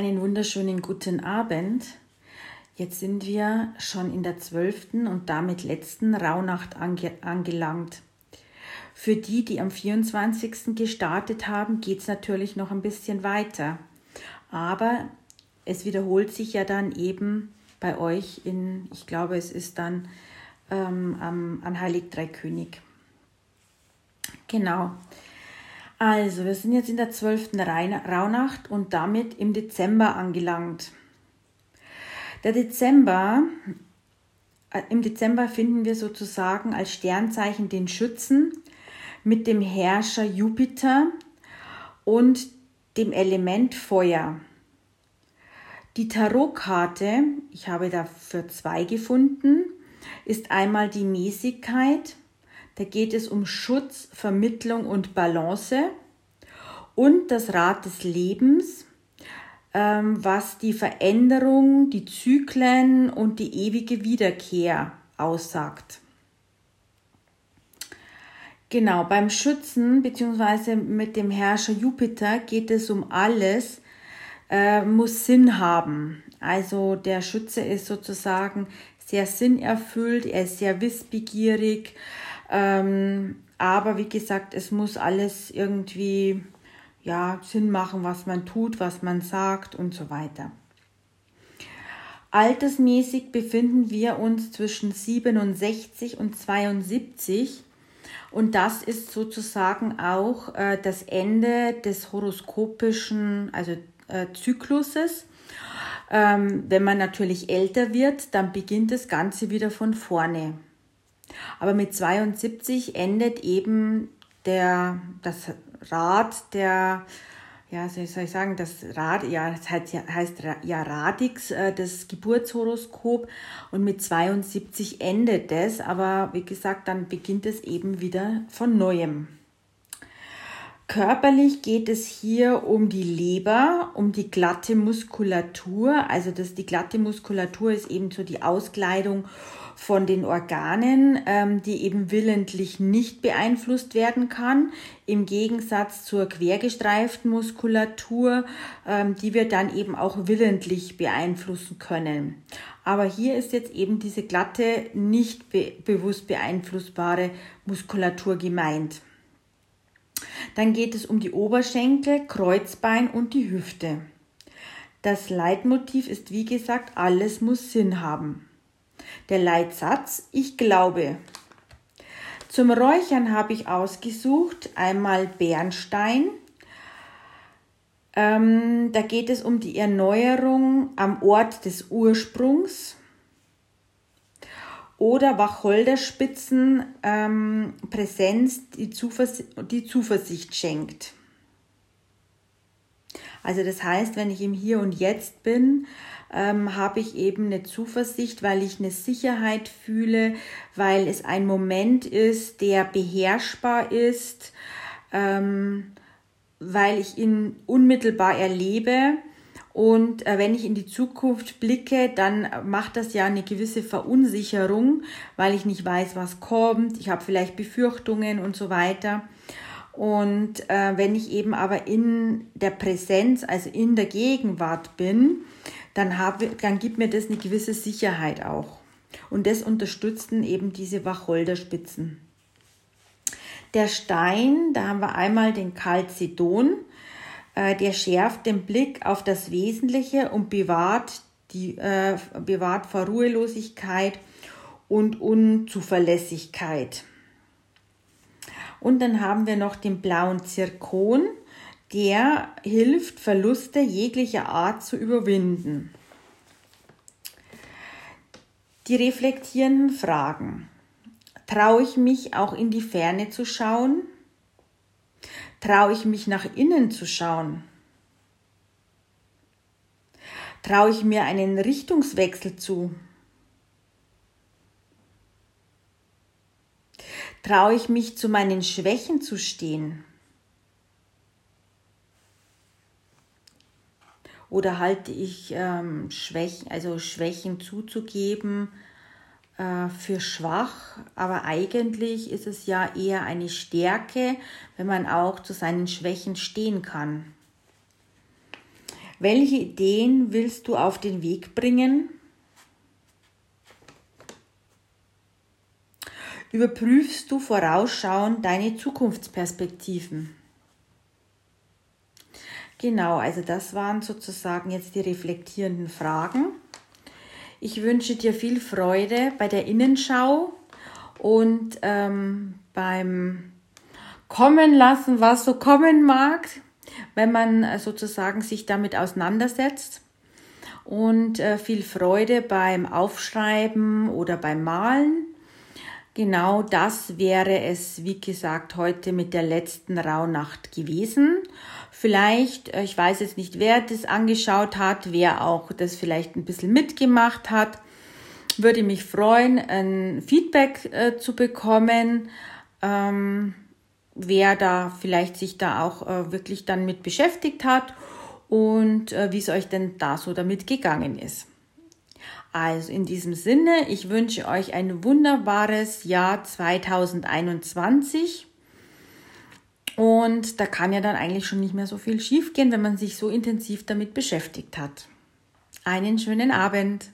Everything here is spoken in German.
Einen wunderschönen guten Abend. Jetzt sind wir schon in der zwölften und damit letzten Rauhnacht ange angelangt. Für die, die am 24. gestartet haben, geht es natürlich noch ein bisschen weiter. Aber es wiederholt sich ja dann eben bei euch in, ich glaube, es ist dann ähm, am, an Heilig Dreikönig. Genau. Also, wir sind jetzt in der 12. Rauhnacht und damit im Dezember angelangt. Der Dezember, äh, im Dezember finden wir sozusagen als Sternzeichen den Schützen mit dem Herrscher Jupiter und dem Element Feuer. Die Tarotkarte, ich habe dafür zwei gefunden, ist einmal die Mäßigkeit da geht es um Schutz, Vermittlung und Balance und das Rad des Lebens, ähm, was die Veränderung, die Zyklen und die ewige Wiederkehr aussagt. Genau, beim Schützen bzw. mit dem Herrscher Jupiter geht es um alles, äh, muss Sinn haben. Also der Schütze ist sozusagen sehr sinnerfüllt, er ist sehr wissbegierig, ähm, aber wie gesagt, es muss alles irgendwie ja, Sinn machen, was man tut, was man sagt und so weiter. Altersmäßig befinden wir uns zwischen 67 und 72 und das ist sozusagen auch äh, das Ende des horoskopischen, also äh, Zykluses. Ähm, wenn man natürlich älter wird, dann beginnt das Ganze wieder von vorne. Aber mit 72 endet eben der, das Rad der, ja, soll ich sagen, das Rad, ja, das heißt, heißt ja Radix, äh, das Geburtshoroskop und mit 72 endet es, aber wie gesagt, dann beginnt es eben wieder von neuem. Körperlich geht es hier um die Leber, um die glatte Muskulatur. Also das, die glatte Muskulatur ist eben so die Auskleidung von den Organen, ähm, die eben willentlich nicht beeinflusst werden kann, im Gegensatz zur quergestreiften Muskulatur, ähm, die wir dann eben auch willentlich beeinflussen können. Aber hier ist jetzt eben diese glatte, nicht be bewusst beeinflussbare Muskulatur gemeint. Dann geht es um die Oberschenkel, Kreuzbein und die Hüfte. Das Leitmotiv ist wie gesagt, alles muss Sinn haben. Der Leitsatz Ich glaube. Zum Räuchern habe ich ausgesucht einmal Bernstein. Ähm, da geht es um die Erneuerung am Ort des Ursprungs oder Wacholderspitzen ähm, Präsenz, die, Zuversicht, die Zuversicht schenkt. Also das heißt, wenn ich im Hier und Jetzt bin, ähm, habe ich eben eine Zuversicht, weil ich eine Sicherheit fühle, weil es ein Moment ist, der beherrschbar ist, ähm, weil ich ihn unmittelbar erlebe. Und äh, wenn ich in die Zukunft blicke, dann macht das ja eine gewisse Verunsicherung, weil ich nicht weiß, was kommt. Ich habe vielleicht Befürchtungen und so weiter. Und äh, wenn ich eben aber in der Präsenz, also in der Gegenwart bin, dann, habe, dann gibt mir das eine gewisse Sicherheit auch. Und das unterstützen eben diese Wacholderspitzen. Der Stein, da haben wir einmal den Calcedon, äh, der schärft den Blick auf das Wesentliche und bewahrt, die, äh, bewahrt vor Ruhelosigkeit und Unzuverlässigkeit. Und dann haben wir noch den blauen Zirkon, der hilft, Verluste jeglicher Art zu überwinden. Die reflektierenden Fragen. Traue ich mich auch in die Ferne zu schauen? Traue ich mich nach innen zu schauen? Traue ich mir einen Richtungswechsel zu? Traue ich mich zu meinen Schwächen zu stehen? oder halte ich ähm, Schwächen, also Schwächen zuzugeben äh, für schwach, aber eigentlich ist es ja eher eine Stärke, wenn man auch zu seinen Schwächen stehen kann. Welche Ideen willst du auf den Weg bringen? Überprüfst du vorausschauend deine Zukunftsperspektiven? Genau, also das waren sozusagen jetzt die reflektierenden Fragen. Ich wünsche dir viel Freude bei der Innenschau und ähm, beim Kommen lassen, was so kommen mag, wenn man äh, sozusagen sich damit auseinandersetzt. Und äh, viel Freude beim Aufschreiben oder beim Malen. Genau das wäre es, wie gesagt, heute mit der letzten Rauhnacht gewesen. Vielleicht, äh, ich weiß jetzt nicht, wer das angeschaut hat, wer auch das vielleicht ein bisschen mitgemacht hat, würde mich freuen, ein Feedback äh, zu bekommen, ähm, wer da vielleicht sich da auch äh, wirklich dann mit beschäftigt hat und äh, wie es euch denn da so damit gegangen ist. Also in diesem Sinne, ich wünsche euch ein wunderbares Jahr 2021. Und da kann ja dann eigentlich schon nicht mehr so viel schiefgehen, wenn man sich so intensiv damit beschäftigt hat. Einen schönen Abend.